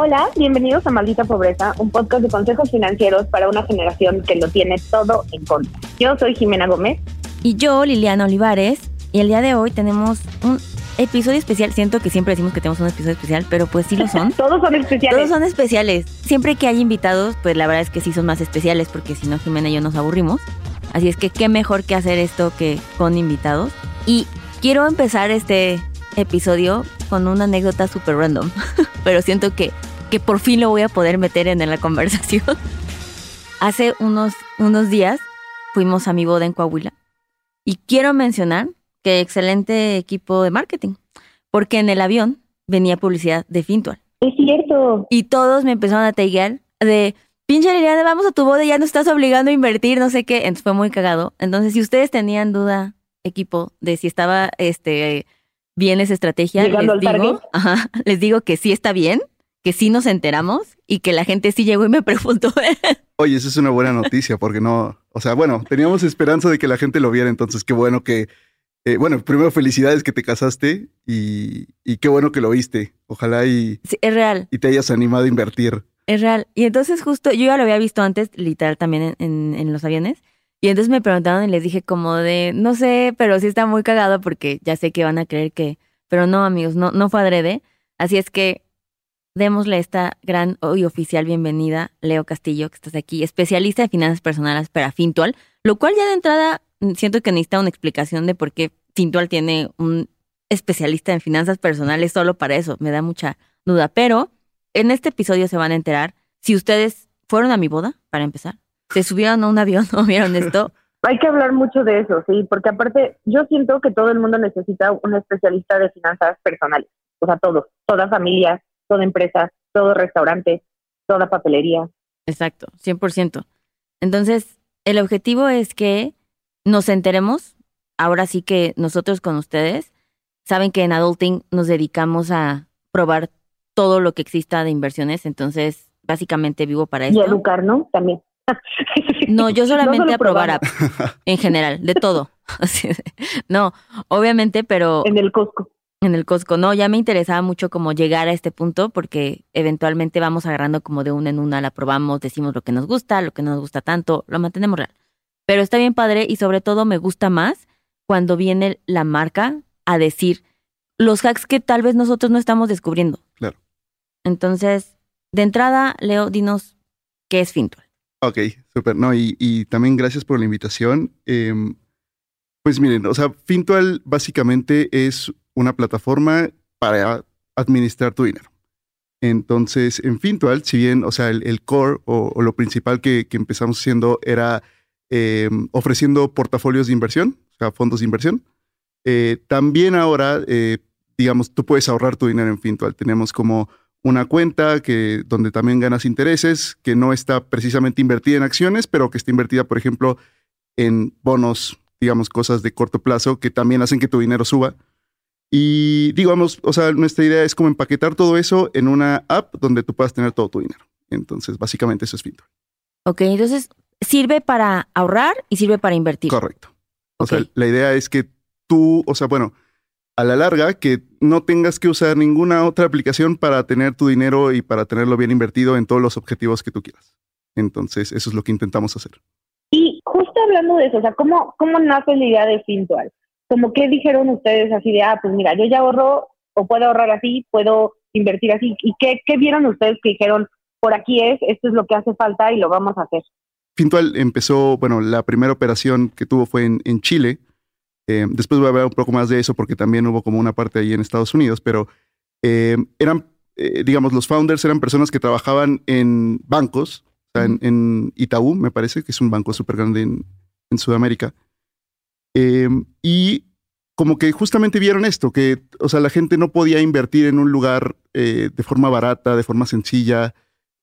Hola, bienvenidos a Maldita Pobreza, un podcast de consejos financieros para una generación que lo tiene todo en contra. Yo soy Jimena Gómez. Y yo, Liliana Olivares. Y el día de hoy tenemos un episodio especial. Siento que siempre decimos que tenemos un episodio especial, pero pues sí lo son. Todos son especiales. Todos son especiales. Siempre que hay invitados, pues la verdad es que sí son más especiales, porque si no, Jimena y yo nos aburrimos. Así es que qué mejor que hacer esto que con invitados. Y quiero empezar este episodio con una anécdota súper random, pero siento que que por fin lo voy a poder meter en la conversación. Hace unos, unos días fuimos a mi boda en Coahuila y quiero mencionar que excelente equipo de marketing, porque en el avión venía publicidad de Fintual. Es cierto. Y todos me empezaron a taguear de, pinche Liliana, vamos a tu boda, ya no estás obligando a invertir, no sé qué. Entonces fue muy cagado. Entonces, si ustedes tenían duda, equipo, de si estaba este, bien esa estrategia, les digo, les digo que sí está bien que sí nos enteramos y que la gente sí llegó y me preguntó. Oye, eso es una buena noticia porque no, o sea, bueno, teníamos esperanza de que la gente lo viera, entonces qué bueno que, eh, bueno, primero felicidades que te casaste y, qué bueno que lo viste. Ojalá y... Sí, es real. Y te hayas animado a invertir. Es real. Y entonces justo, yo ya lo había visto antes, literal, también en, en los aviones. Y entonces me preguntaron y les dije como de, no sé, pero sí está muy cagado porque ya sé que van a creer que, pero no amigos, no, no fue adrede. Así es que démosle esta gran y oficial bienvenida, Leo Castillo, que estás aquí, especialista de finanzas personales para Fintual, lo cual ya de entrada mm, siento que necesita una explicación de por qué Fintual tiene un especialista en finanzas personales solo para eso. Me da mucha duda, pero en este episodio se van a enterar si ustedes fueron a mi boda, para empezar, se subieron a un avión o vieron esto. Hay que hablar mucho de eso, sí, porque aparte yo siento que todo el mundo necesita un especialista de finanzas personales, o sea, todos, toda familia, toda empresa, todo restaurante, toda papelería. Exacto, 100%. Entonces, el objetivo es que nos enteremos, ahora sí que nosotros con ustedes, saben que en Adulting nos dedicamos a probar todo lo que exista de inversiones, entonces básicamente vivo para eso. Y educar, ¿no? También. No, yo solamente a probar en general, de todo. no, obviamente, pero... En el Costco en el Costco. No, ya me interesaba mucho como llegar a este punto porque eventualmente vamos agarrando como de una en una, la probamos, decimos lo que nos gusta, lo que no nos gusta tanto, lo mantenemos real. Pero está bien padre y sobre todo me gusta más cuando viene la marca a decir los hacks que tal vez nosotros no estamos descubriendo. Claro. Entonces, de entrada, Leo, dinos qué es Fintual. Ok, súper. No, y, y, también gracias por la invitación. Em, pues miren, o sea, Fintual básicamente es una plataforma para administrar tu dinero. Entonces, en Fintual, si bien, o sea, el, core o, lo principal que, empezamos haciendo era em, ofreciendo portafolios de inversión, o sea, fondos de inversión, eh, también ahora, eh, digamos, tú puedes ahorrar tu dinero en Fintual. Tenemos como una cuenta que, donde también ganas intereses, que no está precisamente invertida en acciones, pero que está invertida, por ejemplo, en bonos, digamos, cosas de corto plazo que también hacen que tu dinero suba. Y digamos, o sea, nuestra idea es como empaquetar todo eso en una app donde tú puedas tener todo tu dinero. Entonces, básicamente eso es Fintual. Ok, entonces sirve para ahorrar y sirve para invertir. Correcto. O sea, la idea es que tú, o sea, bueno, a la larga, que no tengas que usar ninguna otra aplicación para tener tu dinero y para tenerlo bien invertido en todos los objetivos que tú quieras. Entonces, eso es lo que intentamos hacer. Y justo hablando de eso, o sea, ¿cómo, cómo nace la idea de Fintual? Como qué dijeron ustedes así de, ah, pues mira, yo ya ahorro o puedo ahorrar así, puedo invertir así. ¿Y qué, qué vieron ustedes que dijeron, por aquí es, esto es lo que hace falta y lo vamos a hacer? Fintual empezó, bueno, la primera operación que tuvo fue en, en Chile. Eh, después voy a hablar un poco más de eso porque también hubo como una parte ahí en Estados Unidos, pero eh, eran, eh, digamos, los founders eran personas que trabajaban en bancos, o sea, en, en, Itaú, me parece, que es un banco súper grande en, en Sudamérica. Em, y como que justamente vieron esto, que, o sea, la gente no podía invertir en un lugar eh, de forma barata, de forma sencilla,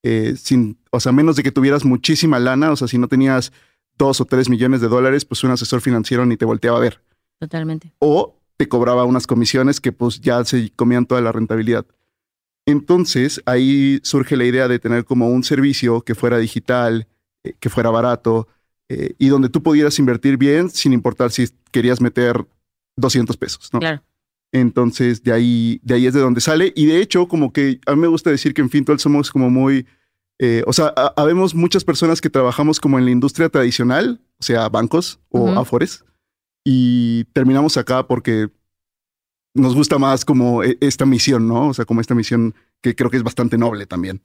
eh, sin, o sea, menos de que tuvieras muchísima lana, o sea, si no tenías dos o tres millones de dólares, pues un asesor financiero ni te volteaba a ver. Totalmente. O te cobraba unas comisiones que pues ya se comían toda la rentabilidad. Entonces ahí surge la idea de tener como un servicio que fuera digital, eh, que fuera barato, eh, y donde tú pudieras invertir bien sin importar si querías meter 200 pesos, ¿no? Claro. Entonces, de ahí, de ahí es de donde sale. Y de hecho, como que a mí me gusta decir que en Fintual somos como muy, eh, o sea, habemos muchas personas que trabajamos como en la industria tradicional, o sea, bancos o afores, y terminamos acá porque nos gusta más como e, esta misión, ¿no? O sea, como esta misión que creo que es bastante noble también.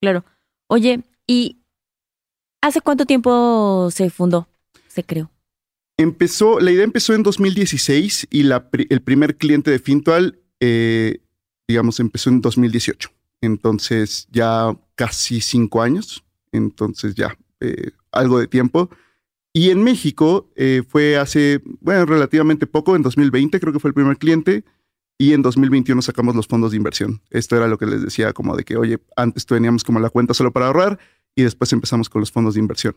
Claro. Oye, ¿y hace cuánto tiempo se fundó, se creó? Empezó, la idea empezó en 2016 y la, el primer cliente de Fintual, eh, digamos, empezó en 2018. Entonces ya casi cinco años. Entonces ya eh, algo de tiempo. Y en México eh, fue hace, bueno, relativamente poco, en 2020 creo que fue el primer cliente. Y en 2021 sacamos los fondos de inversión. Esto era lo que les decía, como de que, oye, antes teníamos como la cuenta solo para ahorrar y después empezamos con los fondos de inversión.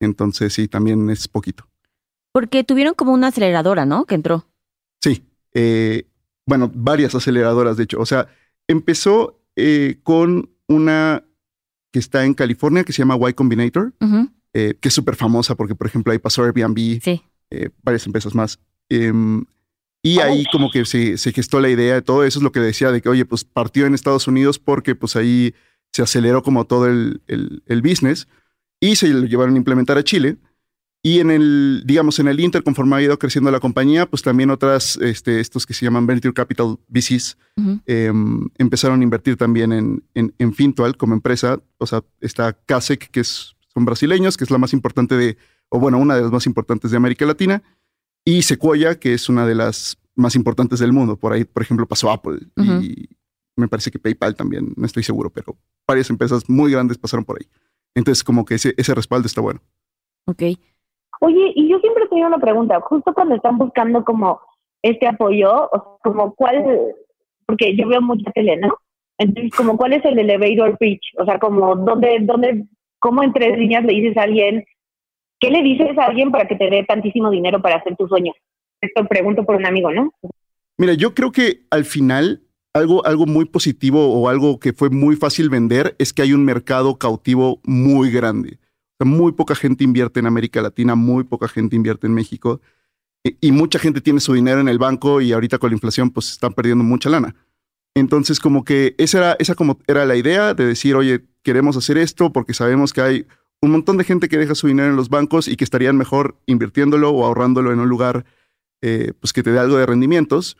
Entonces sí, también es poquito. Porque tuvieron como una aceleradora, ¿no? Que entró. Sí. Eh, bueno, varias aceleradoras, de hecho. O sea, empezó eh, con una que está en California que se llama Y Combinator, eh, que es súper famosa porque, por ejemplo, ahí pasó Airbnb, sí. varias empresas más. Em, y ahí como que se, se, gestó la idea de todo eso, es lo que decía de que, oye, pues partió en Estados Unidos porque pues ahí se aceleró como todo el, el, el business y se lo llevaron a implementar a Chile. Y en el, digamos, en el Inter, conforme ha ido creciendo la compañía, pues también otras, este, estos que se llaman Venture Capital VCs, em, empezaron a invertir también en, en, Fintual como empresa. O sea, está Kasek, que es, son brasileños, que es la más importante de, o bueno, una de las más importantes de América Latina, y Sequoia, que es una de las más importantes del mundo. Por ahí, por ejemplo, pasó Apple y me parece que PayPal también, no estoy seguro, pero varias empresas muy grandes pasaron por ahí. Entonces, como que ese, ese respaldo está bueno. Ok. Oye, y yo siempre tengo una pregunta, justo cuando están buscando como este apoyo, o sea, como cuál, porque yo veo mucha tele, ¿no? Entonces, como cuál es el elevator pitch, o sea, como dónde, dónde, cómo en tres líneas le dices a alguien, ¿qué le dices a alguien para que te dé tantísimo dinero para hacer tu sueño? Esto pregunto por un amigo, ¿no? Mira, yo creo que al final algo, algo muy positivo o algo que fue muy fácil vender es que hay un mercado cautivo muy grande muy poca gente invierte en América Latina, muy poca gente invierte en México y, mucha gente tiene su dinero en el banco y ahorita con la inflación pues están perdiendo mucha lana. Entonces como que esa era, esa como era la idea de decir, oye, queremos hacer esto porque sabemos que hay un montón de gente que deja su dinero en los bancos y que estarían mejor invirtiéndolo o ahorrándolo en un lugar eh, pues que te dé algo de rendimientos.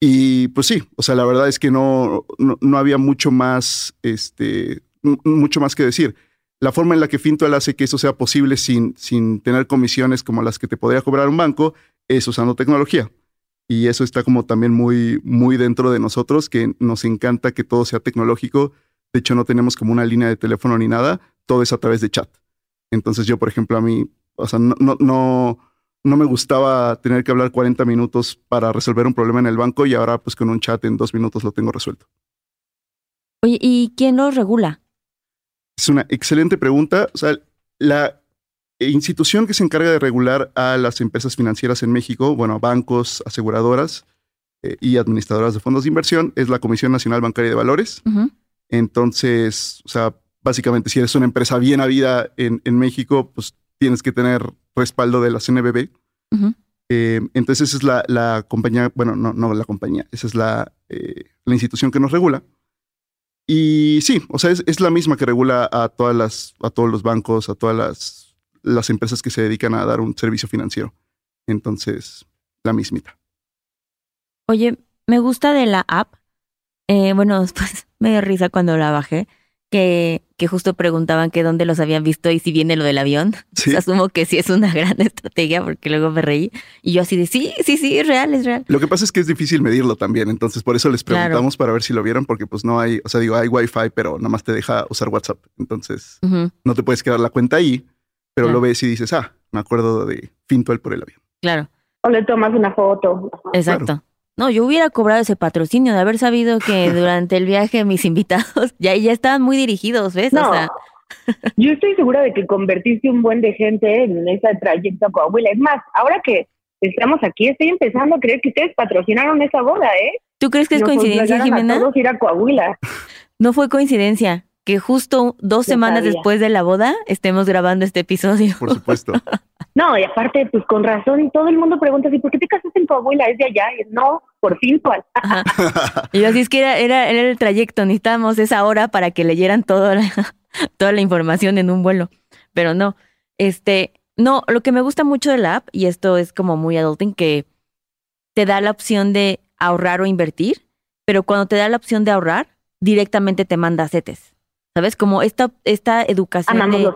Y pues sí, o sea, la verdad es que no, no, había mucho más, este, mucho más que decir la forma en la que Fintual hace que eso sea posible sin, sin tener comisiones como las que te podría cobrar un banco es usando tecnología. Y eso está como también muy, muy dentro de nosotros, que nos encanta que todo sea tecnológico. De hecho, no tenemos como una línea de teléfono ni nada, todo es a través de chat. Entonces yo, por ejemplo, a mí, o sea, no, no, no me gustaba tener que hablar 40 minutos para resolver un problema en el banco y ahora pues con un chat en dos minutos lo tengo resuelto. Oye, ¿y quién lo regula? Es una excelente pregunta. O sea, la institución que se encarga de regular a las empresas financieras en México, bueno, bancos, aseguradoras eh, y administradoras de fondos de inversión, es la Comisión Nacional Bancaria de Valores. Entonces, o sea, básicamente, si eres una empresa bien habida en, en México, pues tienes que tener respaldo de la CNBB. Eh, entonces, esa es la, la, compañía, bueno, no, no la compañía, esa es la, eh, la institución que nos regula. Y sí, o sea, es, la misma que regula a todas las, a todos los bancos, a todas las, las empresas que se dedican a dar un servicio financiero. Entonces, la mismita. Oye, me gusta de la app. Eh, bueno, pues me dio risa cuando la bajé que, que justo preguntaban que dónde los habían visto y si viene lo del avión. asumo que sí es una gran estrategia porque luego me reí. Y yo así de, sí, sí, sí, es real, es real. Lo que pasa es que es difícil medirlo también. Entonces por eso les preguntamos para ver si lo vieron porque pues no hay, o sea, digo, hay wifi, pero nada más te deja usar WhatsApp. Entonces no te puedes quedar la cuenta ahí, pero lo ves y dices, ah, me acuerdo de Fintual por el avión. Claro. O le tomas una foto. Exacto. No, yo hubiera cobrado ese patrocinio de haber sabido que durante el viaje mis invitados ya, ya estaban muy dirigidos, ¿ves? No, yo estoy segura de que convertiste un buen de gente en esa trayecto a Coahuila. Es más, ahora que estamos aquí, estoy empezando a creer que ustedes patrocinaron esa boda, ¿eh? ¿Tú crees que es coincidencia, Jimena? A todos ir a Coahuila. No fue coincidencia que justo dos semanas después de la boda estemos grabando este episodio. Por supuesto. No, y aparte, pues con razón, todo el mundo pregunta así, ¿por qué te casaste en tu abuela? Es de allá. Y no, por fin, ¿cuál? y así es que era, era, era, el trayecto, necesitábamos esa hora para que leyeran toda la, toda la información en un vuelo. Pero no, este, no, lo que me gusta mucho de la app, y esto es como muy adulting, que te da la opción de ahorrar o invertir, pero cuando te da la opción de ahorrar, directamente te manda CETES. ¿Sabes? Como esta, esta educación de...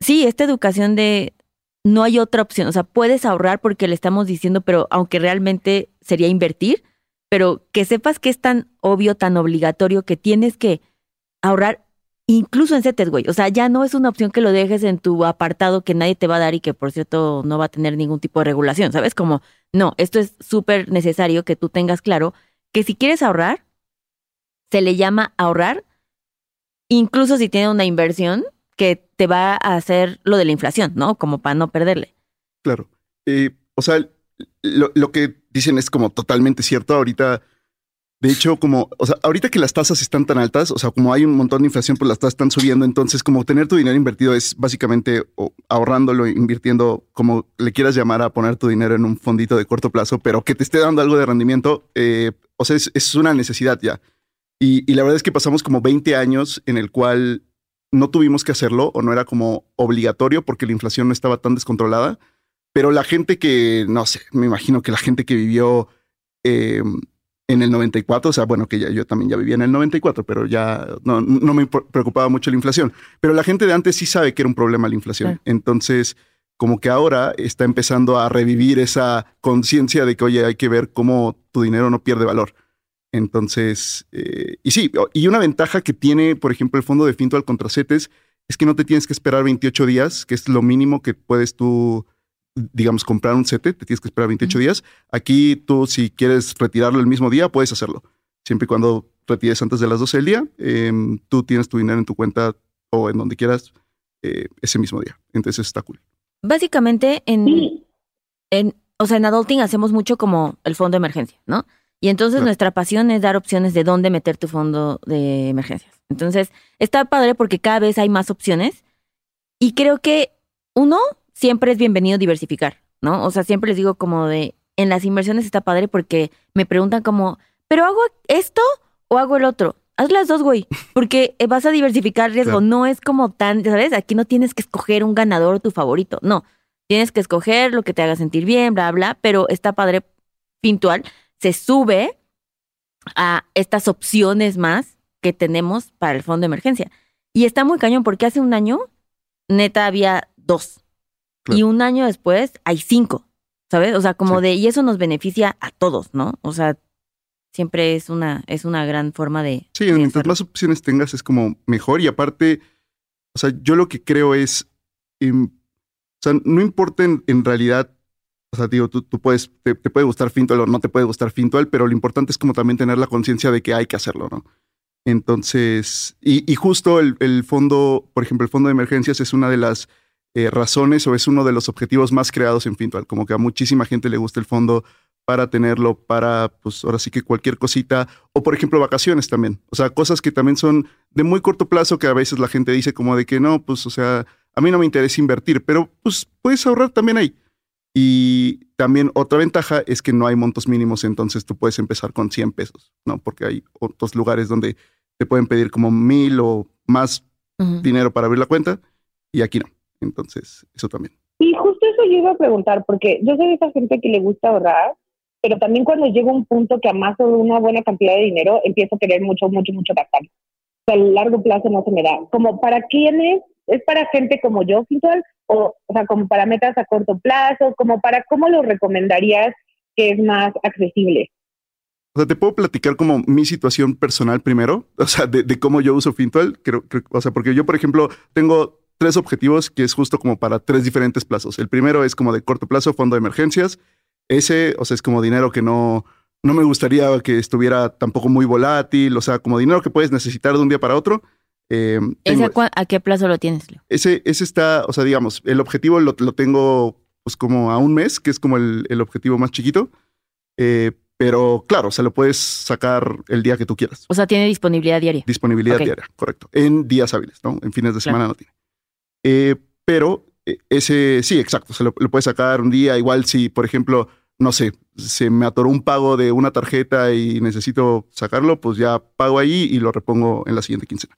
Sí, esta educación de no hay otra opción. O sea, puedes ahorrar porque le estamos diciendo, pero aunque realmente sería invertir, pero que sepas que es tan obvio, tan obligatorio que tienes que ahorrar incluso en CETES, güey. O sea, ya no es una opción que lo dejes en tu apartado que nadie te va a dar y que, por cierto, no va a tener ningún tipo de regulación, ¿sabes? Como, no, esto es súper necesario que tú tengas claro que si quieres ahorrar, se le llama ahorrar, incluso si tiene una inversión que te va a hacer lo de la inflación, ¿no? Como para no perderle. Claro. O sea, lo, que dicen es como totalmente cierto. Ahorita, de hecho, como, o sea, ahorita que las tasas están tan altas, o sea, como hay un montón de inflación, pues las tasas están subiendo. Entonces, como tener tu dinero invertido es básicamente ahorrándolo, invirtiendo, como le quieras llamar a poner tu dinero en un fondito de corto plazo, pero que te esté dando algo de rendimiento. Eh, o sea, es, es una necesidad ya. Y, la verdad es que pasamos como 20 años en el cual no tuvimos que hacerlo o no era como obligatorio porque la inflación no estaba tan descontrolada. Pero la gente que, no sé, me imagino que la gente que vivió em, en el 94, o sea, bueno, que ya, yo también ya vivía en el 94, pero ya no, no, me preocupaba mucho la inflación. Pero la gente de antes sí sabe que era un problema la inflación. Entonces, como que ahora está empezando a revivir esa conciencia de que, oye, hay que ver cómo tu dinero no pierde valor. Entonces, eh, y sí, y una ventaja que tiene, por ejemplo, el fondo de Fintual contra CETES es que no te tienes que esperar 28 días, que es lo mínimo que puedes tú, digamos, comprar un CETE, te tienes que esperar 28 días. Aquí tú, si quieres retirarlo el mismo día, puedes hacerlo. Siempre y cuando retires antes de las 12 del día, em, tú tienes tu dinero en tu cuenta o en donde quieras eh, ese mismo día. Entonces está cool. Básicamente, en, en, o sea, en Adulting hacemos mucho como el fondo de emergencia, ¿no? Y entonces nuestra pasión es dar opciones de dónde meter tu fondo de emergencias. Entonces, está padre porque cada vez hay más opciones. Y creo que uno, siempre es bienvenido diversificar, ¿no? O sea, siempre les digo como de, en las inversiones está padre porque me preguntan como, ¿pero hago esto o hago el otro? Haz las dos, güey, porque vas a diversificar riesgo. No es como tan, ¿sabes? Aquí no tienes que escoger un ganador tu favorito. No, tienes que escoger lo que te haga sentir bien, bla, bla, pero está padre pintual se sube a estas opciones más que tenemos para el fondo de emergencia. Y está muy cañón porque hace un año, neta, había dos. Y un año después hay cinco, ¿sabes? O sea, como de, y eso nos beneficia a todos, ¿no? O sea, siempre es una, es una gran forma de... Sí, mientras más opciones tengas es como mejor y aparte, o sea, yo lo que creo es, em, o sea, no importa en realidad o sea, digo, tú, puedes, te, puede gustar Fintual o no te puede gustar Fintual, pero lo importante es como también tener la conciencia de que hay que hacerlo, ¿no? Entonces, y, justo el, fondo, por ejemplo, el fondo de emergencias es una de las eh, razones o es uno de los objetivos más creados en Fintual. Como que a muchísima gente le gusta el fondo para tenerlo, para, pues ahora sí que cualquier cosita, o por ejemplo vacaciones también. O sea, cosas que también son de muy corto plazo que a veces la gente dice como de que no, pues, o sea, a mí no me interesa invertir, pero pues puedes ahorrar también ahí. Y también otra ventaja es que no hay montos mínimos, entonces tú puedes empezar con 100 pesos, ¿no? Porque hay otros lugares donde te pueden pedir como mil o más dinero para abrir la cuenta y aquí no. Entonces, eso también. Y justo eso yo iba a preguntar, porque yo soy de esa gente que le gusta ahorrar, pero también cuando llega un punto que amaso una buena cantidad de dinero, empiezo a querer mucho, mucho, mucho gastar. O sea, a largo plazo no se me da. Como para quiénes, es para gente como yo, Fintual, o, o sea, como para metas a corto plazo, como para cómo lo recomendarías que es más accesible. O sea, te puedo platicar como mi situación personal primero, o sea, de, cómo yo uso Fintual, creo, o sea, porque yo, por ejemplo, tengo tres objetivos que es justo como para tres diferentes plazos. El primero es como de corto plazo, fondo de emergencias. Ese, o sea, es como dinero que no, no me gustaría que estuviera tampoco muy volátil, o sea, como dinero que puedes necesitar de un día para otro. Eh, a, qué plazo lo tienes, Leo? Ese, ese está, o sea, digamos, el objetivo lo, tengo pues como a un mes, que es como el, objetivo más chiquito. Eh, pero claro, o sea, lo puedes sacar el día que tú quieras. O sea, tiene disponibilidad diaria. Disponibilidad diaria, correcto. En días hábiles, ¿no? En fines de semana no tiene. Eh, pero eh, ese, sí, exacto, se lo, lo puedes sacar un día, igual si, por ejemplo, no sé, se me atoró un pago de una tarjeta y necesito sacarlo, pues ya pago ahí y lo repongo en la siguiente quincena.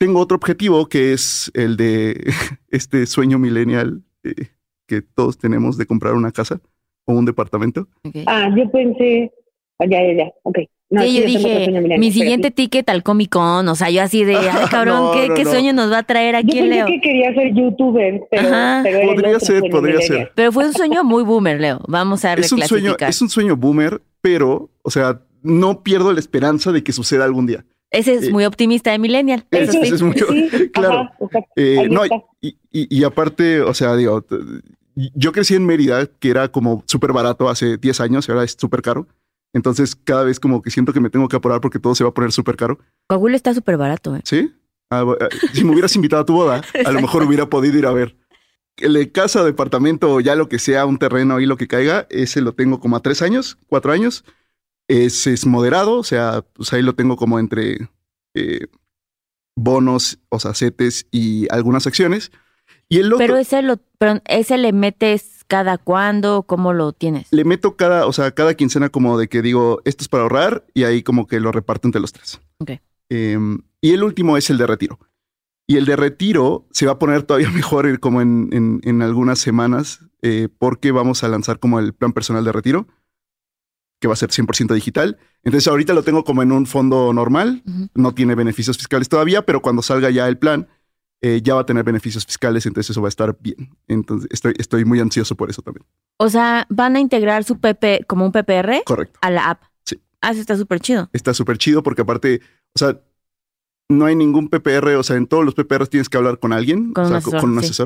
Tengo otro objetivo que es el de este sueño millennial eh, que todos tenemos de comprar una casa o un departamento. Ah, yo pensé. ah, ya, ya, ya. Ok. No, Sí, yo dije, mi siguiente ticket al Comic Con, o sea, yo así de, ay cabrón, No, ¿qué, no, qué no. sueño nos va a traer Yo aquí pensé Leo? que quería ser youtuber, pero, Podría otro ser, podría ser. Pero fue un sueño muy boomer, Leo. Vamos a Es un, sueño, es un sueño boomer, pero, o sea, no pierdo la esperanza de que suceda algún día. Ese es eh, muy optimista de Millennial. Eso sí. es muy- Sí, claro. ajá. Eh, no, y, y- y aparte, o sea, digo, yo crecí en Mérida, que era como súper barato hace 10 años y ahora es súper caro. Entonces, cada vez como que siento que me tengo que apurar porque todo se va a poner súper caro. Coahuila está súper barato, ¿eh? ¿Sí? Ah, ah, si me hubieras invitado a tu boda, a lo mejor hubiera podido ir a ver. El de casa, departamento o ya lo que sea, un terreno ahí, lo que caiga, ese lo tengo como a tres años, cuatro años. Ese es moderado, o sea, pues ahí lo tengo como entre eh, bonos, o sea, CETES y algunas acciones. Y el otro Pero ese lo, pero ese le metes cada cuándo, ¿cómo lo tienes? le meto cada, o sea, cada quincena como de que digo, esto es para ahorrar y ahí como que lo reparto entre los tres. Ok. Em, y el último es el de retiro. Y el de retiro se va a poner todavía mejor eh, como en, en- en algunas semanas eh, porque vamos a lanzar como el plan personal de retiro, que va a ser 100% digital. Entonces ahorita lo tengo como en un fondo normal, no tiene beneficios fiscales todavía, pero cuando salga ya el plan, eh, ya va a tener beneficios fiscales, entonces eso va a estar bien. Entonces estoy, estoy muy ansioso por eso también. O sea, van a integrar su PP como un PPR Correcto. a la app. Sí. Ah, eso está súper chido. está súper chido porque aparte, o sea, no hay ningún PPR, o sea, en todos los PPR tienes que hablar con alguien, Con o un asesor, con un sí.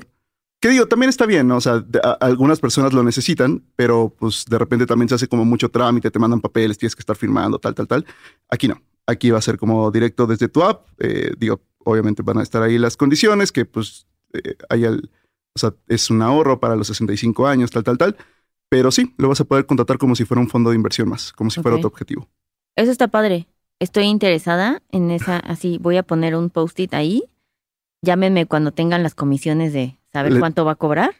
Que digo, también está bien, ¿no? o sea, de- a- algunas personas lo necesitan, pero pues de repente también se hace como mucho trámite, te mandan papeles, tienes que estar firmando, tal, tal, tal. Aquí no, aquí va a ser como directo desde tu app, eh, digo, obviamente van a estar ahí las condiciones, que pues eh, hay el, o sea, es un ahorro para los 65 años, tal, tal, tal. Pero sí, lo vas a poder contratar como si fuera un fondo de inversión más, como si fuera tu objetivo. Eso está padre. Estoy interesada en esa, así voy a poner un post-it ahí. Llámenme cuando tengan las comisiones de saber Le- cuánto va a cobrar.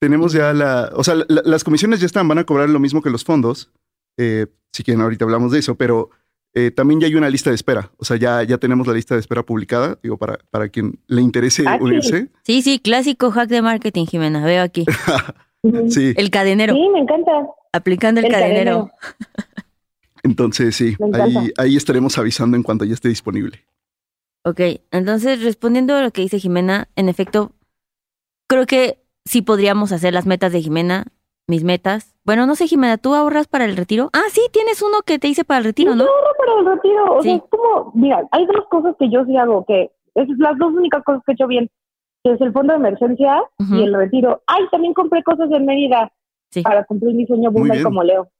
Tenemos ya la, o sea, la- la- las comisiones ya están, van a cobrar lo mismo que los fondos. Eh, si quieren, ahorita hablamos de eso, pero eh, también ya hay una lista de espera. O sea, ya, ya tenemos la lista de espera publicada, digo, para, para quien le interese Ah, sí. unirse. Sí, sí, clásico hack de marketing, Jimena. Veo aquí. Sí, El cadenero. Sí, me encanta. Aplicando el, El cadenero. cadenero. entonces sí, ahí, ahí estaremos avisando en cuanto ya esté disponible. Ok, entonces respondiendo a lo que dice Jimena, en efecto, creo que sí podríamos hacer las metas de Jimena, mis metas. Bueno, no sé, Jimena, ¿tú ahorras para el retiro? Ah, sí, tienes uno que te hice para el retiro, ¿no? Yo ahorro para el retiro. O Sí. sea, es como, mira, hay dos cosas que yo sí hago, que es las dos únicas cosas que he hecho bien, que es el fondo de emergencia y el retiro. Ay, también compré cosas en Mérida Sí. para cumplir mi sueño boomer como Leo.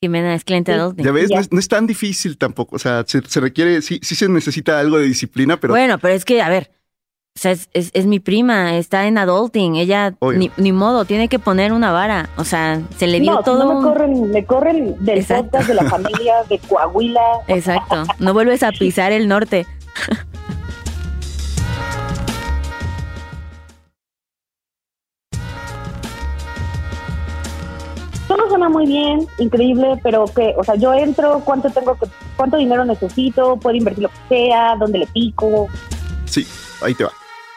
Jimena es cliente Sí. adulting. Ya ves, Ya. No, es, no es tan difícil tampoco. O sea, se, se requiere, sí, sí se necesita algo de disciplina, pero Bueno, pero es que, a ver, o sea, es, es- es mi prima, está en adulting, ella ni, ni modo, tiene que poner una vara. O sea, se le dio no, todo no me corren, me corren del Exacto. podcast de la familia de Coahuila. Exacto, no vuelves a pisar el norte. Todo suena muy bien, increíble, pero que, o sea, yo entro, cuánto tengo que, cuánto dinero necesito, puedo invertir lo que sea, dónde le pico. Sí, ahí te va.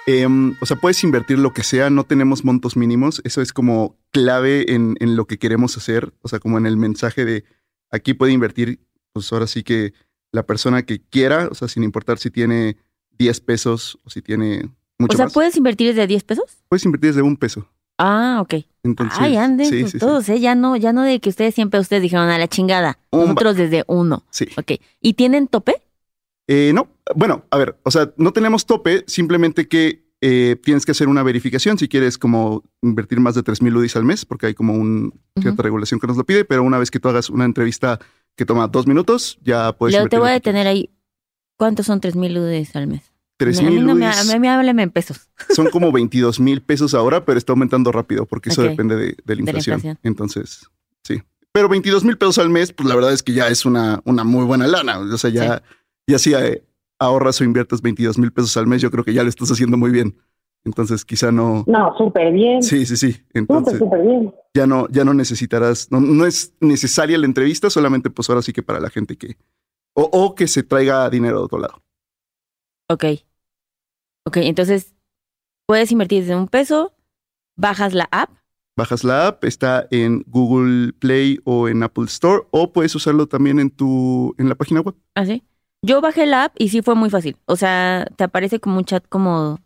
Em, o sea, puedes invertir lo que sea, no tenemos montos mínimos. Eso es como clave en, en lo que queremos hacer. O sea, como en el mensaje de aquí puede invertir, pues ahora sí que la persona que quiera, o sea, sin importar si tiene 10 pesos o si tiene mucho O sea, más. ¿puedes invertir desde 10 pesos? Puedes invertir desde un peso. Ah, ok. Entonces, Ay, anden sí, pues sí, sí. todos, ¿eh? Ya no, ya no de que ustedes siempre ustedes dijeron a la chingada. Un Nosotros desde uno. Sí. Ok. ¿Y tienen tope? Eh, no, bueno, a ver, o sea, no tenemos tope, simplemente que eh, tienes que hacer una verificación si quieres como invertir más de 3 mil UDIs al mes, porque hay como un, cierta Ujú. regulación que nos lo pide, pero una vez que tú hagas una entrevista que toma dos minutos, ya puedes Leo, te voy a detener ahí. ¿Cuántos son tres mil UDs al mes? quieras. a 3 mí mil no me, UDIs a mí háblame en pesos. son como 22 mil pesos ahora, pero está aumentando rápido porque eso depende de, de la inflación. inflación. Entonces, sí. Pero 22 mil pesos al mes, pues la verdad es que ya es una, una muy buena lana. O sea, ya, ya si eh, ahorras o inviertes 22 mil pesos al mes, yo creo que ya lo estás haciendo muy bien. Entonces quizá no. No, súper bien. Sí, sí, sí. Entonces súper bien. ya no, ya no necesitarás, no, no es necesaria la entrevista, solamente pues ahora sí que para la gente que, o, o que se traiga dinero de otro lado. Ok. Ok, entonces puedes invertir desde un peso, bajas la app. Bajas la app, está en Google Play o en Apple Store, o puedes usarlo también en tu, en la página web. ¿Así? Yo bajé la app y sí fue muy fácil. O sea, te aparece como un chat como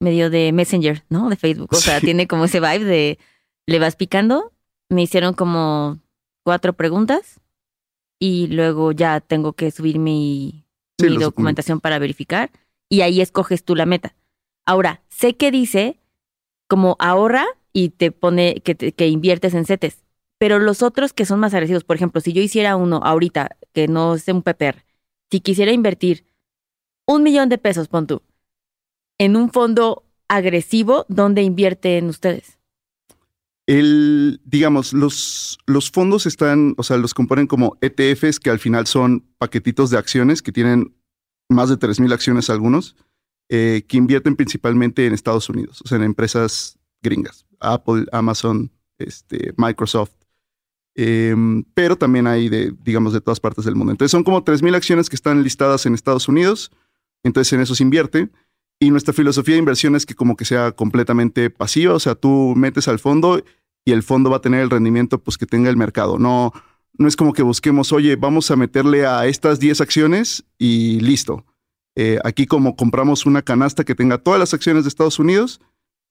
medio de Messenger, ¿no? De Facebook. O sea, Sí. tiene como ese vibe de le vas picando. Me hicieron como cuatro preguntas y luego ya tengo que subir mi, Sí, mi los documentación para verificar y ahí escoges tú la meta. Ahora, sé que dice como ahorra y te pone que, te- que inviertes en CETES, pero los otros que son más agresivos, por ejemplo, si yo hiciera uno ahorita que no es un PPR, si quisiera invertir un millón de pesos, pon tú, en un fondo agresivo, ¿dónde invierten ustedes? El, digamos, los, los fondos están, o sea, los componen como ETFs que al final son paquetitos de acciones que tienen más de 3.000 acciones algunos, eh, que invierten principalmente en Estados Unidos, o sea, en empresas gringas, Apple, Amazon, este, Microsoft, em, pero también hay de, digamos, de todas partes del mundo. Entonces son como 3.000 acciones que están listadas en Estados Unidos, entonces en eso se invierte. Y nuestra filosofía de inversión es que como que sea completamente pasiva, o sea, tú metes al fondo y el fondo va a tener el rendimiento pues que tenga el mercado. No, no es como que busquemos, oye, vamos a meterle a estas 10 acciones y listo. Eh, aquí como compramos una canasta que tenga todas las acciones de Estados Unidos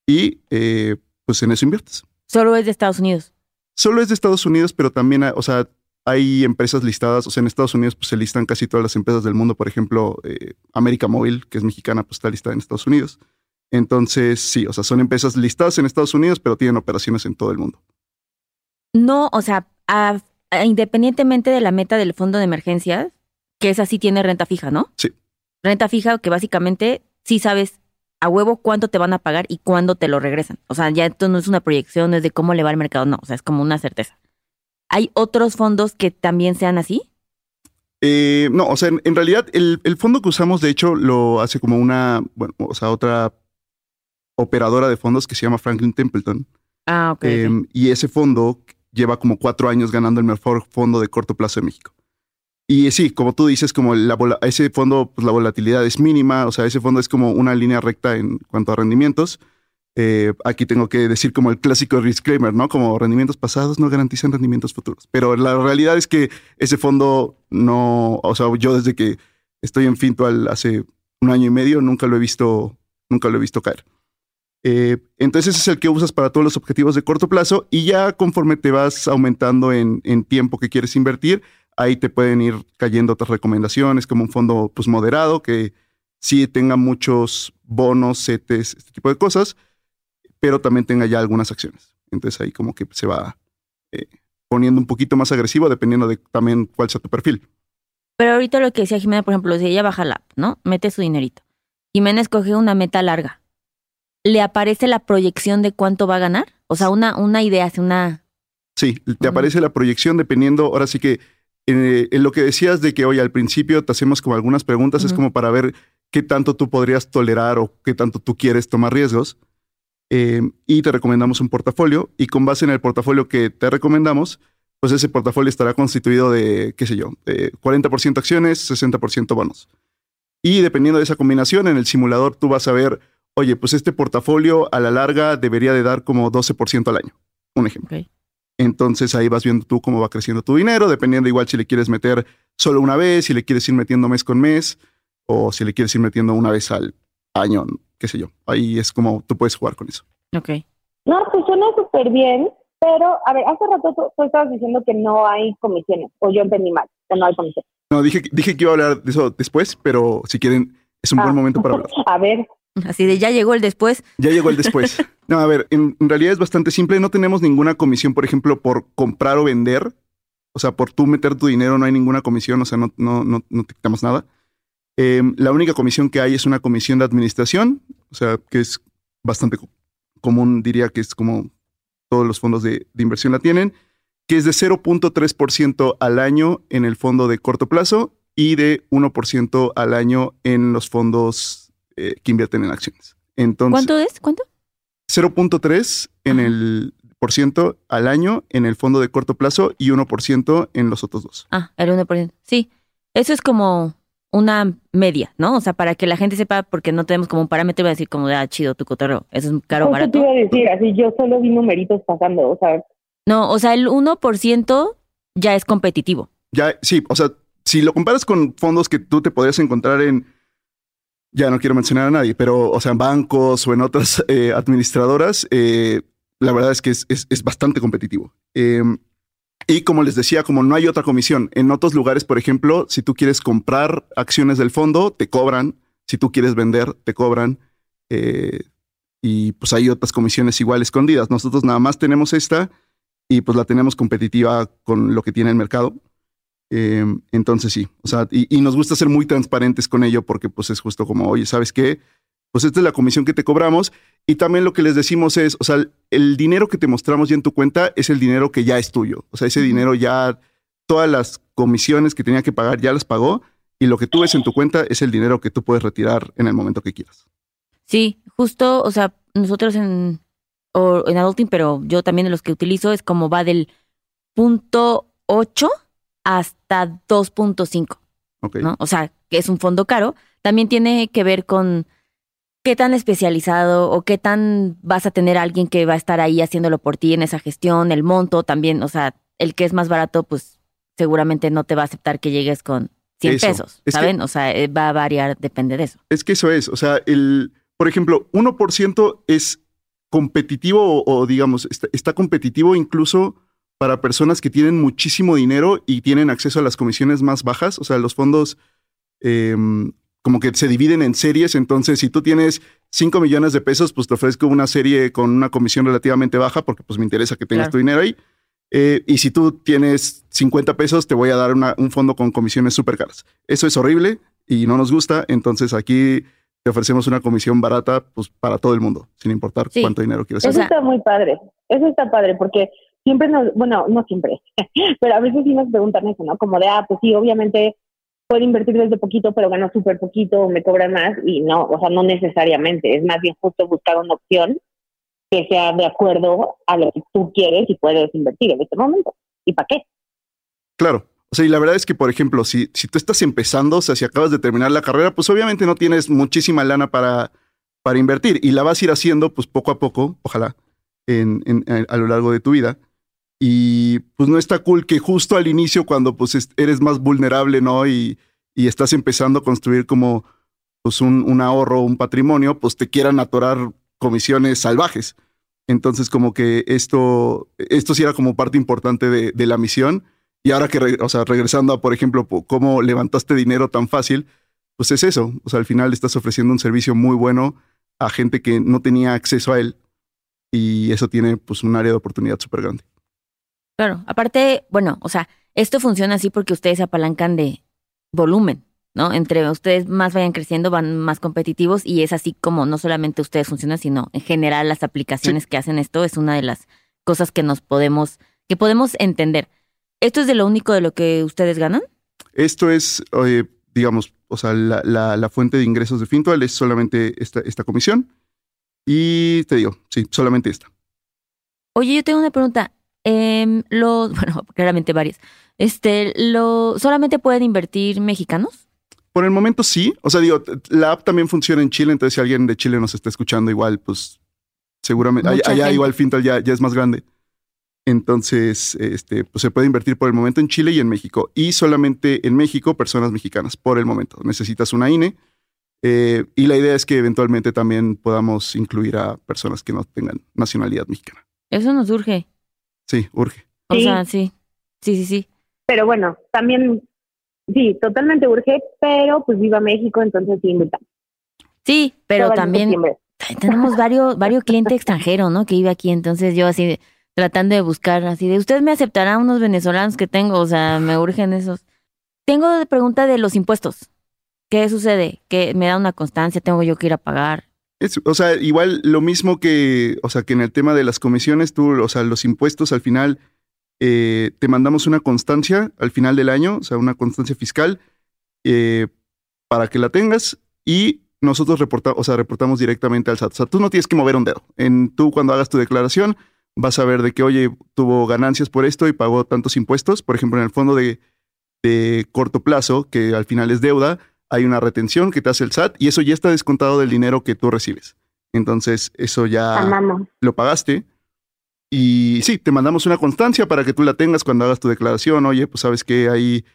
y eh, pues en eso inviertes. Solo es de Estados Unidos. Solo es de Estados Unidos, pero también, hay- o sea, hay empresas listadas, o sea, en Estados Unidos pues se listan casi todas las empresas del mundo, por ejemplo, eh, América Móvil, que es mexicana, pues está listada en Estados Unidos. Entonces, sí, o sea, son empresas listadas en Estados Unidos, pero tienen operaciones en todo el mundo. No, o sea, a- a- independientemente de la meta del fondo de emergencias, que esa sí tiene renta fija, ¿no? Sí. Renta fija que básicamente sí sabes a huevo cuánto te van a pagar y cuándo te lo regresan. O sea, ya esto no es una proyección, no es de cómo le va al mercado, no, o sea, es como una certeza. ¿Hay otros fondos que también sean así? Eh, no, o sea, en, en realidad el, el fondo que usamos, de hecho, lo hace como una, bueno, o sea, otra operadora de fondos que se llama Franklin Templeton. Ah, ok. ok. Em, y ese fondo lleva como cuatro años ganando el mejor fondo de corto plazo de México. Y sí, como tú dices, como ese fondo, pues la volatilidad es mínima, o sea, ese fondo es como una línea recta en cuanto a rendimientos. Eh, aquí tengo que decir como el clásico disclaimer, ¿no? Como rendimientos pasados no garantizan rendimientos futuros. Pero la realidad es que ese fondo no, o sea, yo desde que estoy en Fintual hace un año y medio nunca lo he visto, nunca lo he visto caer. Eh, entonces es el que usas para todos los objetivos de corto plazo y ya conforme te vas aumentando en, en tiempo que quieres invertir, ahí te pueden ir cayendo otras recomendaciones como un fondo pues moderado que sí tenga muchos bonos, CETES, este tipo de cosas, pero también tenga ya algunas acciones. Entonces ahí como que se va eh, poniendo un poquito más agresivo dependiendo de también cuál sea tu perfil. Pero ahorita lo que decía Jimena, por ejemplo, si ella baja la app, ¿no? Mete su dinerito. Jimena escoge una meta larga. ¿Le aparece la proyección de cuánto va a ganar? O sea, una, una idea, una... Sí, te aparece la proyección dependiendo, ahora sí que eh, en lo que decías de que, oye, al principio te hacemos como algunas preguntas, es como para ver qué tanto tú podrías tolerar o qué tanto tú quieres tomar riesgos. Eh, y te recomendamos un portafolio y con base en el portafolio que te recomendamos, pues ese portafolio estará constituido de, qué sé yo, de 40% acciones, 60% bonos. Y dependiendo de esa combinación, en el simulador tú vas a ver, oye, pues este portafolio a la larga debería de dar como 12% al año. Un ejemplo. Entonces ahí vas viendo tú cómo va creciendo tu dinero, dependiendo igual si le quieres meter solo una vez, si le quieres ir metiendo mes con mes, o si le quieres ir metiendo una vez al año, qué sé yo. Ahí es como tú puedes jugar con eso. Ok. No, pues suena súper bien, pero a ver, hace rato tú, tú estabas diciendo que no hay comisiones, o yo entendí mal, que no hay comisiones. No, dije, dije que iba a hablar de eso después, pero si quieren, es un Ah. buen momento para hablar. A ver, Así de ya llegó el después. Ya llegó el después. No, a ver, en, en realidad es bastante simple. No tenemos ninguna comisión, por ejemplo, por comprar o vender. O sea, por tú meter tu dinero no hay ninguna comisión, o sea, no, no, no, no te quitamos nada. Eh, la única comisión que hay es una comisión de administración, o sea, que es bastante co- común, diría que es como todos los fondos de, de inversión la tienen, que es de 0.3% al año en el fondo de corto plazo y de 1% al año en los fondos eh, que invierten en acciones. Entonces, ¿Cuánto es? ¿Cuánto? 0.3 en el por ciento al año en el fondo de corto plazo y 1% en los otros dos. Ah, el 1%. Sí, eso es como una media, ¿no? O sea, para que la gente sepa, porque no tenemos como un parámetro, va a decir como de, ah, chido, tu cotorreo. Eso es caro o Justo te barato. iba a decir, así yo solo vi numeritos pasando, o sea, No, o sea, el 1% ya es competitivo. Ya, sí, o sea, si lo comparas con fondos que tú te podrías encontrar en, ya no quiero mencionar a nadie, pero, o sea, en bancos o en otras eh, administradoras, eh, la verdad es que es, bastante competitivo. Eh, y como les decía, como no hay otra comisión, en otros lugares, por ejemplo, si tú quieres comprar acciones del fondo, te cobran. Si tú quieres vender, te cobran. Eh, y pues hay otras comisiones igual escondidas. Nosotros nada más tenemos esta y pues la tenemos competitiva con lo que tiene el mercado. Eh, entonces sí, o sea, y, y nos gusta ser muy transparentes con ello porque pues es justo como, oye, ¿sabes qué? Pues esta es la comisión que te cobramos y también lo que les decimos es, o sea, el dinero que te mostramos ya en tu cuenta es el dinero que ya es tuyo. O sea, ese dinero ya, todas las comisiones que tenía que pagar ya las pagó y lo que tú ves en tu cuenta es el dinero que tú puedes retirar en el momento que quieras. Sí, justo, o sea, nosotros en, o en Adulting, pero yo también de los que utilizo, es como va del punto 8 hasta 2.5. Ok. ¿no? O sea, que es un fondo caro, también tiene que ver con qué tan especializado o qué tan vas a tener a alguien que va a estar ahí haciéndolo por ti en esa gestión, el monto también, o sea, el que es más barato, pues seguramente no te va a aceptar que llegues con 100 Eso. pesos, Es que- ¿saben? O sea, eh, va a variar, depende de eso. Es que eso es, o sea, el, por ejemplo, 1% es competitivo o, o, digamos, está, está competitivo incluso para personas que tienen muchísimo dinero y tienen acceso a las comisiones más bajas, o sea, los fondos em, como que se dividen en series, entonces si tú tienes 5 millones de pesos, pues te ofrezco una serie con una comisión relativamente baja porque pues me interesa que tengas Claro. tu dinero ahí. Eh, y si tú tienes 50 pesos, te voy a dar una- un fondo con comisiones súper caras. Eso es horrible y no nos gusta, entonces aquí te ofrecemos una comisión barata pues para todo el mundo, sin importar Sí. cuánto dinero quieras Eso sea- está muy padre. Eso está padre porque siempre nos, bueno, no siempre, pero a veces sí nos preguntan eso, ¿no? Como de, ah, pues sí, obviamente puedo invertir desde poquito, pero gano súper poquito me cobran más. Y no, o sea, no necesariamente. Es más bien justo buscar una opción que sea de acuerdo a lo que tú quieres y puedes invertir en este momento. ¿Y para qué? Claro. O sea, y la verdad es que, por ejemplo, si, si tú estás empezando, o sea, si acabas de terminar la carrera, pues obviamente no tienes muchísima lana para, para invertir y la vas a ir haciendo, pues poco a poco, ojalá, en- en- a lo largo de tu vida. Y pues no está cool que justo al inicio, cuando pues es- eres más vulnerable, ¿no? Y, y estás empezando a construir como pues un, un ahorro, un patrimonio, pues te quieran atorar comisiones salvajes. Entonces, como que esto, esto sí era como parte importante de, de la misión. Y ahora que, o sea, regresando a, por ejemplo, cómo levantaste dinero tan fácil, pues es eso. O sea, al final estás ofreciendo un servicio muy bueno a gente que no tenía acceso a él. Y eso tiene, pues, un área de oportunidad súper grande. Claro, aparte, bueno, o sea, esto funciona así porque ustedes se apalancan de volumen, ¿no? Entre ustedes más vayan creciendo, van más competitivos y es así como no solamente ustedes funcionan, sino en general las aplicaciones que hacen esto es una de las cosas que nos podemos, que podemos entender. ¿Esto es de lo único de lo que ustedes ganan? Esto es, eh, digamos, o sea, la, la- la fuente de ingresos de Fintual es solamente esta, esta comisión. Y te digo, sí, solamente esta. Oye, yo tengo una pregunta. Em, los, bueno, claramente varias. Este, lo, ¿solamente pueden invertir mexicanos? Por el momento sí. O sea, digo, la app también funciona en Chile, entonces si alguien de Chile nos está escuchando, igual, pues seguramente, Mucha allá gente. igual Fintal ya, ya es más grande. Entonces, este, pues se puede invertir por el momento en Chile y en México. Y solamente en México, personas mexicanas, por el momento. Necesitas una INE. eh, y la idea es que eventualmente también podamos incluir a personas que no tengan nacionalidad mexicana. Eso nos urge. Sí, urge. O Sí. sea, sí. Sí, sí, sí. Pero bueno, también, sí, totalmente urge, pero pues viva México, entonces sí invitamos. Sí, pero Todo también tenemos varios, varios clientes extranjeros, ¿no? Que vive aquí, entonces yo así de- tratando de buscar, así de, ¿usted me aceptará unos venezolanos que tengo? O sea, me urgen esos. Tengo de pregunta de los impuestos. ¿Qué sucede? Que me da una constancia, tengo yo que ir a pagar. Es- o sea, igual lo mismo que, o sea, que en el tema de las comisiones, tú, o sea, los impuestos al final, eh, te mandamos una constancia al final del año, o sea, una constancia fiscal, eh, para que la tengas y nosotros reportamos, o sea, reportamos directamente al SAT. O sea, tú no tienes que mover un dedo. En, tú cuando hagas tu declaración vas a ver de que, oye, tuvo ganancias por esto y pagó tantos impuestos. Por ejemplo, en el fondo de, de corto plazo, que al final es deuda, hay una retención que te hace el SAT y eso ya está descontado del dinero que tú recibes. Entonces, eso ya lo pagaste. Y sí, te mandamos una constancia para que tú la tengas cuando hagas tu declaración. Oye, pues sabes que hay,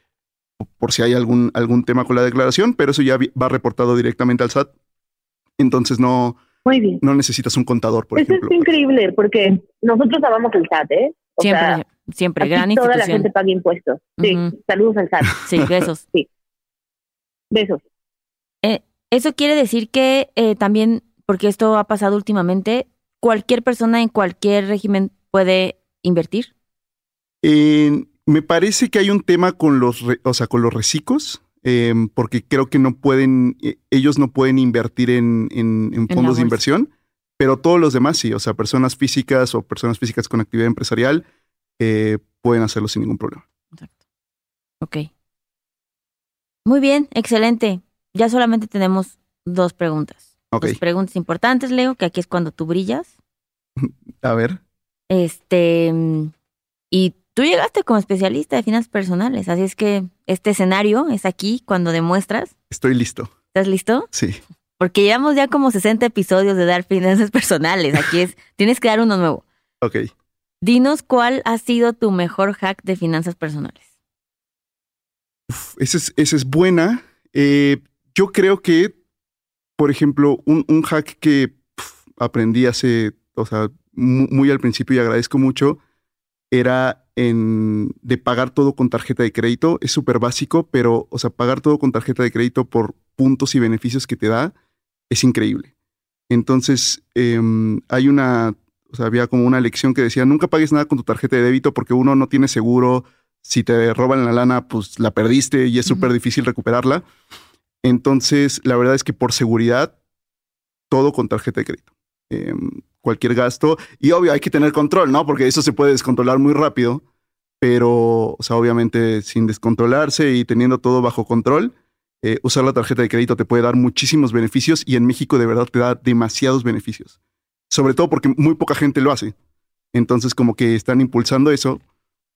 por si hay algún, algún tema con la declaración, pero eso ya va reportado directamente al SAT. Entonces no, no necesitas un contador, por eso ejemplo. es increíble porque nosotros amamos el SAT, ¿eh? siempre, siempre, gran Toda la gente paga impuestos. Sí, saludos al SAT. Sí, besos. sí. Besos. Eh, eso quiere decir que eh, también, porque esto ha pasado últimamente, cualquier persona en cualquier régimen puede invertir? me parece que hay un tema con los, o sea, con los recicos, em, porque creo que no pueden, e, ellos no pueden invertir en, fondos de inversión, pero todos los demás sí, o sea, personas físicas o personas físicas con actividad empresarial eh, pueden hacerlo sin ningún problema. Exacto. Ok. Muy bien, excelente. Ya solamente tenemos dos preguntas. Okay. preguntas importantes, Leo, que aquí es cuando tú brillas. A ver. Este, y tú llegaste como especialista de finanzas personales, así es que este escenario es aquí cuando demuestras. Estoy listo. ¿Estás listo? Sí. Porque llevamos ya como 60 episodios de dar finanzas personales. Aquí es, tienes que dar uno nuevo. Ok. Dinos cuál ha sido tu mejor hack de finanzas personales. Esa, es, es buena. Eh, yo creo que por ejemplo, un, hack que aprendí hace, o sea, muy, al principio y agradezco mucho, era en, de pagar todo con tarjeta de crédito. Es súper básico, pero, o sea, pagar todo con tarjeta de crédito por puntos y beneficios que te da es increíble. Entonces, em, hay una, o sea, había como una lección que decía, nunca pagues nada con tu tarjeta de débito porque uno no tiene seguro. Si te roban la lana, pues la perdiste y es súper difícil recuperarla. Entonces, la verdad es que por seguridad, todo con tarjeta de crédito. Em, cualquier gasto. Y obvio, hay que tener control, ¿no? Porque eso se puede descontrolar muy rápido. Pero, o sea, obviamente sin descontrolarse y teniendo todo bajo control, eh, usar la tarjeta de crédito te puede dar muchísimos beneficios y en México de verdad te da demasiados beneficios. Sobre todo porque muy poca gente lo hace. Entonces, como que están impulsando eso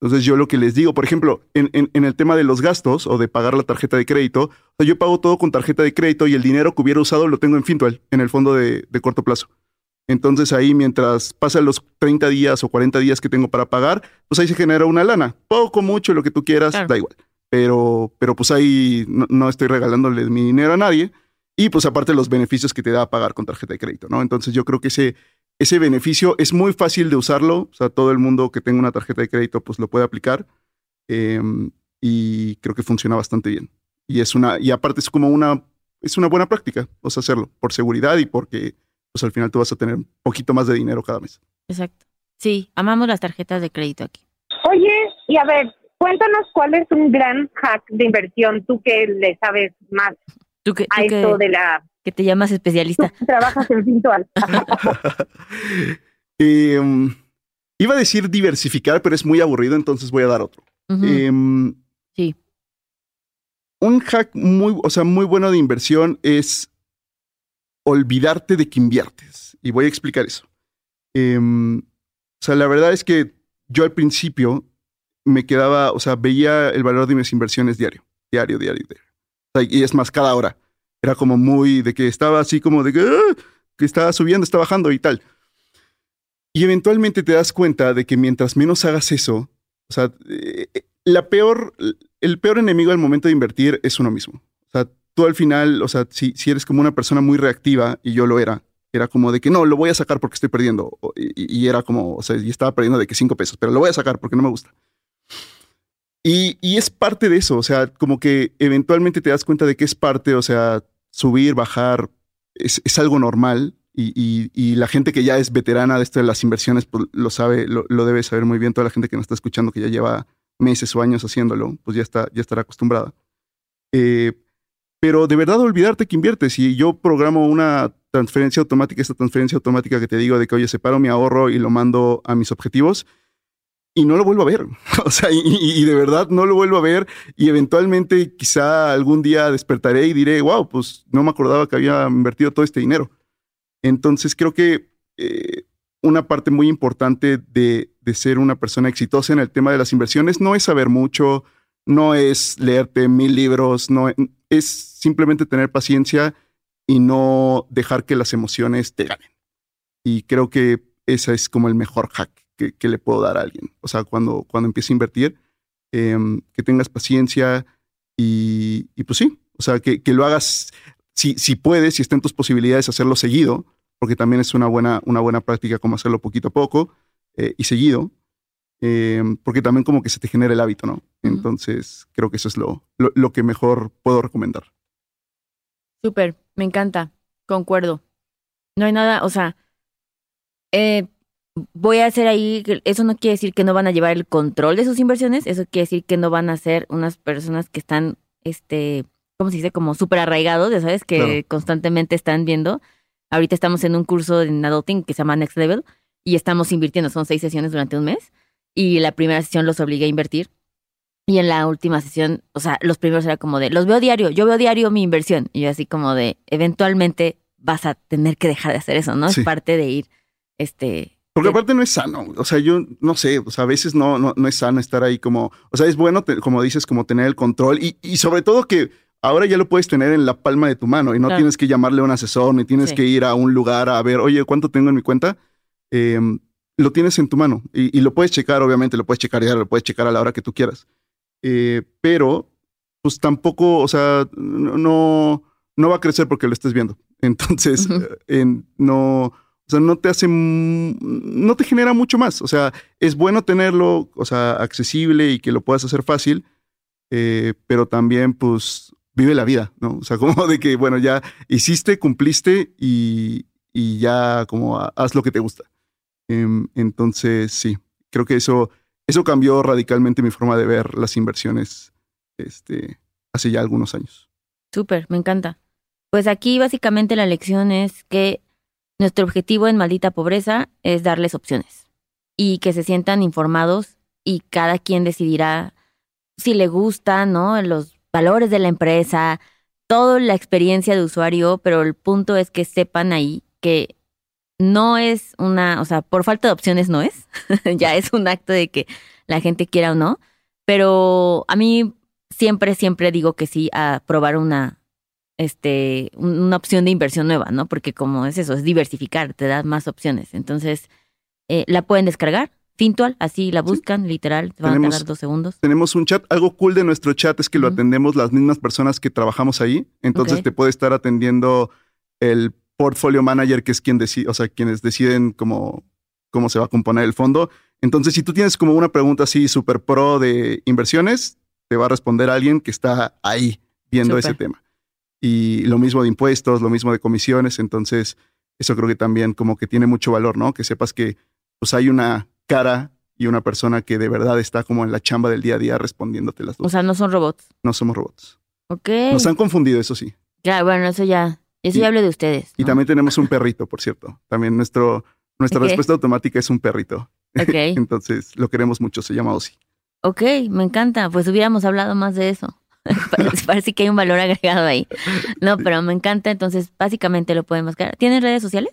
entonces yo lo que les digo, por ejemplo, en, el tema de los gastos o de pagar la tarjeta de crédito, yo pago todo con tarjeta de crédito y el dinero que hubiera usado lo tengo en Fintual, en el fondo de, corto plazo. Entonces ahí mientras pasan los 30 días o 40 días que tengo para pagar, pues ahí se genera una lana. Poco, mucho, lo que tú quieras, da igual. Pero, pero pues ahí no, no, estoy regalándole mi dinero a nadie. Y pues aparte los beneficios que te da pagar con tarjeta de crédito, ¿no? Entonces yo creo que ese, ese beneficio es muy fácil de usarlo, o sea, todo el mundo que tenga una tarjeta de crédito pues lo puede aplicar em, y creo que funciona bastante bien. Y es una y aparte es como una es una buena práctica, o sea, hacerlo por seguridad y porque pues al final tú vas a tener un poquito más de dinero cada mes. Exacto. Sí, amamos las tarjetas de crédito aquí. Oye, y a ver, cuéntanos cuál es un gran hack de inversión, tú que le sabes más ¿Tú que, a esto de la que te llamas especialista. trabajas en Fintual. Em, iba a decir diversificar, pero es muy aburrido, entonces voy a dar otro. Em, sí. Un hack muy, o sea, muy bueno de inversión es olvidarte de que inviertes. Y voy a explicar eso. Em, o sea, la verdad es que yo al principio me quedaba, o sea, veía el valor de mis inversiones diario, diario, diario, diario. Y es más, cada hora. Era como muy de que estaba así como de que, ah", que estaba subiendo, está bajando y tal. Y eventualmente te das cuenta de que mientras menos hagas eso, o sea, eh, la peor, el peor enemigo al momento de invertir es uno mismo. O sea, tú al final, o sea, si, si eres como una persona muy reactiva, y yo lo era, era como de que no, lo voy a sacar porque estoy perdiendo. Y, y era como, o sea, y estaba perdiendo de que cinco pesos, pero lo voy a sacar porque no me gusta. Y, es parte de eso, o sea, como que eventualmente te das cuenta de que es parte, o sea, subir, bajar, es, algo normal. Y, la gente que ya es veterana de esto de las inversiones, pues lo sabe, lo, debe saber muy bien. Toda la gente que nos está escuchando, que ya lleva meses o años haciéndolo, pues ya está, ya estará acostumbrada. Eh, pero de verdad olvidarte que inviertes. Si yo programo una transferencia automática, esta transferencia automática que te digo de que, oye, separo mi ahorro y lo mando a mis objetivos, y no lo vuelvo a ver. O sea, y, de verdad no lo vuelvo a ver y eventualmente quizá algún día despertaré y diré, wow, pues no me acordaba que había invertido todo este dinero. Entonces creo que eh, una parte muy importante de, de, ser una persona exitosa en el tema de las inversiones no es saber mucho, no es leerte mil libros, no es simplemente tener paciencia y no dejar que las emociones te ganen. Y creo que ese es como el mejor hack que, le puedo dar a alguien. O sea, cuando, cuando empiece a invertir, em, que tengas paciencia y, pues sí, o sea, que, lo hagas, si, si puedes, si está en tus posibilidades, hacerlo seguido, porque también es una buena, una buena práctica como hacerlo poquito a poco eh, y seguido, em, porque también como que se te genera el hábito, ¿no? Entonces, creo que eso es lo, lo, que mejor puedo recomendar. Súper, me encanta, concuerdo. No hay nada, o sea, eh, voy a hacer ahí, eso no quiere decir que no van a llevar el control de sus inversiones, eso quiere decir que no van a ser unas personas que están, este, ¿cómo se dice? Como súper arraigados, ya sabes, que constantemente están viendo. Ahorita estamos en un curso en adulting que se llama Next Level y estamos invirtiendo, son seis sesiones durante un mes y la primera sesión los obligué a invertir. Y en la última sesión, o sea, los primeros era como de, los veo diario, yo veo diario mi inversión. Y yo así como de, eventualmente vas a tener que dejar de hacer eso, ¿no? Es parte de ir, este, porque aparte no es sano. O sea, yo no sé, o sea, a veces no, no, no es sano estar ahí como, o sea, es bueno, como dices, como tener el control y, y, sobre todo que ahora ya lo puedes tener en la palma de tu mano y no tienes que llamarle a un asesor ni tienes que ir a un lugar a ver, oye, ¿cuánto tengo en mi cuenta? Em, lo tienes en tu mano y, y, lo puedes checar, obviamente, lo puedes checar ya, lo puedes checar a la hora que tú quieras. Eh, pero, pues tampoco, o sea, no, no va a crecer porque lo estés viendo. Entonces, en, no o sea, no te hace, no te genera mucho más. O sea, es bueno tenerlo, o sea, accesible y que lo puedas hacer fácil, eh, pero también, pues, vive la vida, ¿no? O sea, como de que, bueno, ya hiciste, cumpliste y, y ya como haz lo que te gusta. Em, entonces, sí, creo que eso, eso cambió radicalmente mi forma de ver las inversiones este, hace ya algunos años. Súper, me encanta. Pues aquí básicamente la lección es que nuestro objetivo en Maldita Pobreza es darles opciones y que se sientan informados y cada quien decidirá si le gusta, ¿no? Los valores de la empresa, toda la experiencia de usuario, pero el punto es que sepan ahí que no es una, o sea, por falta de opciones no es, ya es un acto de que la gente quiera o no, pero a mí siempre, siempre digo que sí a probar una, este, una opción de inversión nueva, ¿no? Porque como es eso, es diversificar, te da más opciones. Entonces, eh, la pueden descargar, Fintual, así la buscan, literal, te van a tardar dos segundos. Tenemos un chat, algo cool de nuestro chat es que lo atendemos las mismas personas que trabajamos ahí, entonces te puede estar atendiendo el portfolio manager, que es quien decide, o sea, quienes deciden cómo, cómo se va a componer el fondo. Entonces, si tú tienes como una pregunta así súper pro de inversiones, te va a responder alguien que está ahí viendo ese tema y lo mismo de impuestos, lo mismo de comisiones, entonces eso creo que también como que tiene mucho valor, ¿no? Que sepas que pues hay una cara y una persona que de verdad está como en la chamba del día a día respondiéndote las dudas. O sea, no son robots. No somos robots. Ok. Nos han confundido, eso sí. Claro, bueno, eso ya, eso ya hablo de ustedes. Y también tenemos un perrito, por cierto. También nuestro, nuestra respuesta automática es un perrito. Ok. Entonces, lo queremos mucho, se llama Ozzy. Ok, me encanta. Pues hubiéramos hablado más de eso. Parece que hay un valor agregado ahí. No, pero me encanta, entonces básicamente lo podemos buscar. ¿Tienen redes sociales?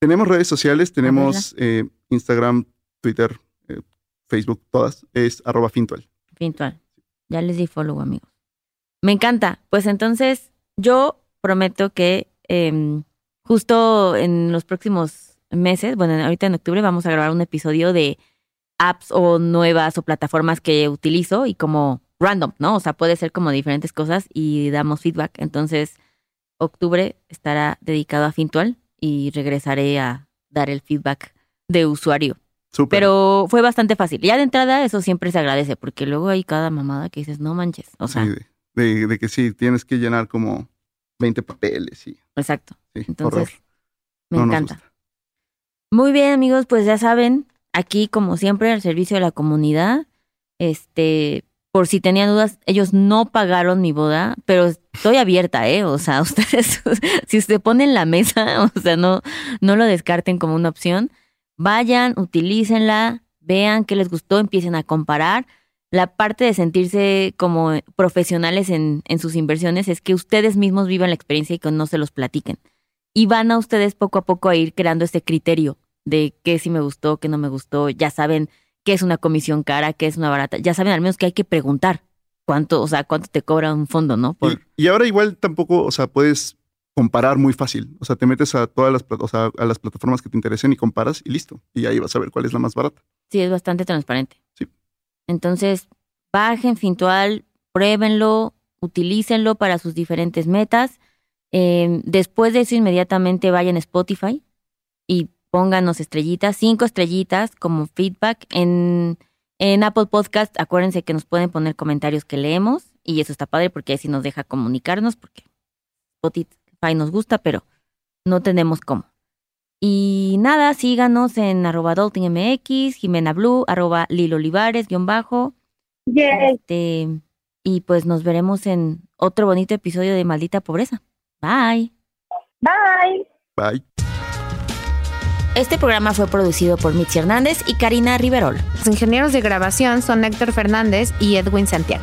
Tenemos redes sociales, tenemos eh, Instagram, Twitter, eh, Facebook, todas. Es arroba fintual. Fintual. Ya les di follow, amigos. Me encanta. Pues entonces yo prometo que em, justo en los próximos meses, bueno, ahorita en octubre vamos a grabar un episodio de apps o nuevas o plataformas que utilizo y como random, ¿no? O sea, puede ser como diferentes cosas y damos feedback. Entonces, octubre estará dedicado a Fintual y regresaré a dar el feedback de usuario. Pero fue bastante fácil. Ya de entrada eso siempre se agradece porque luego hay cada mamada que dices, no manches. O sea, de, que sí, tienes que llenar como 20 papeles y... Exacto. Entonces, me encanta. Muy bien, amigos, pues ya saben, aquí como siempre al servicio de la comunidad, este, por si tenían dudas, ellos no pagaron mi boda, pero estoy abierta, ¿eh? O sea, ustedes, si usted pone en la mesa, o sea, no, no lo descarten como una opción. Vayan, utilícenla, vean qué les gustó, empiecen a comparar. La parte de sentirse como profesionales en, en sus inversiones es que ustedes mismos vivan la experiencia y que no se los platiquen. Y van a ustedes poco a poco a ir creando ese criterio de qué sí me gustó, qué no me gustó. Ya saben qué es una comisión cara, qué es una barata. Ya saben al menos que hay que preguntar cuánto, o sea, cuánto te cobra un fondo, ¿no? Y, y ahora igual tampoco, o sea, puedes comparar muy fácil. O sea, te metes a todas las, o sea, a las plataformas que te interesen y comparas y listo. Y ahí vas a ver cuál es la más barata. Sí, es bastante transparente. Sí. Entonces, bajen Fintual, pruébenlo, utilícenlo para sus diferentes metas. Eh, después de eso, inmediatamente vayan a Spotify y pónganos estrellitas, cinco estrellitas como feedback. En, en Apple Podcast, acuérdense que nos pueden poner comentarios que leemos y eso está padre porque así nos deja comunicarnos porque Spotify nos gusta, pero no tenemos cómo. Y nada, síganos en arroba MX, Jimena Blue, arroba Lilo Olivares, guion bajo. Este, y pues nos veremos en otro bonito episodio de Maldita Pobreza. Bye. Bye. Bye. Este programa fue producido por Mitzi Hernández y Karina Riverol. Los ingenieros de grabación son Héctor Fernández y Edwin Santiago.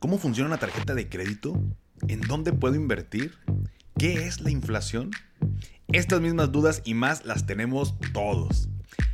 ¿Cómo funciona una tarjeta de crédito? ¿En dónde puedo invertir? ¿Qué es la inflación? Estas mismas dudas y más las tenemos todos.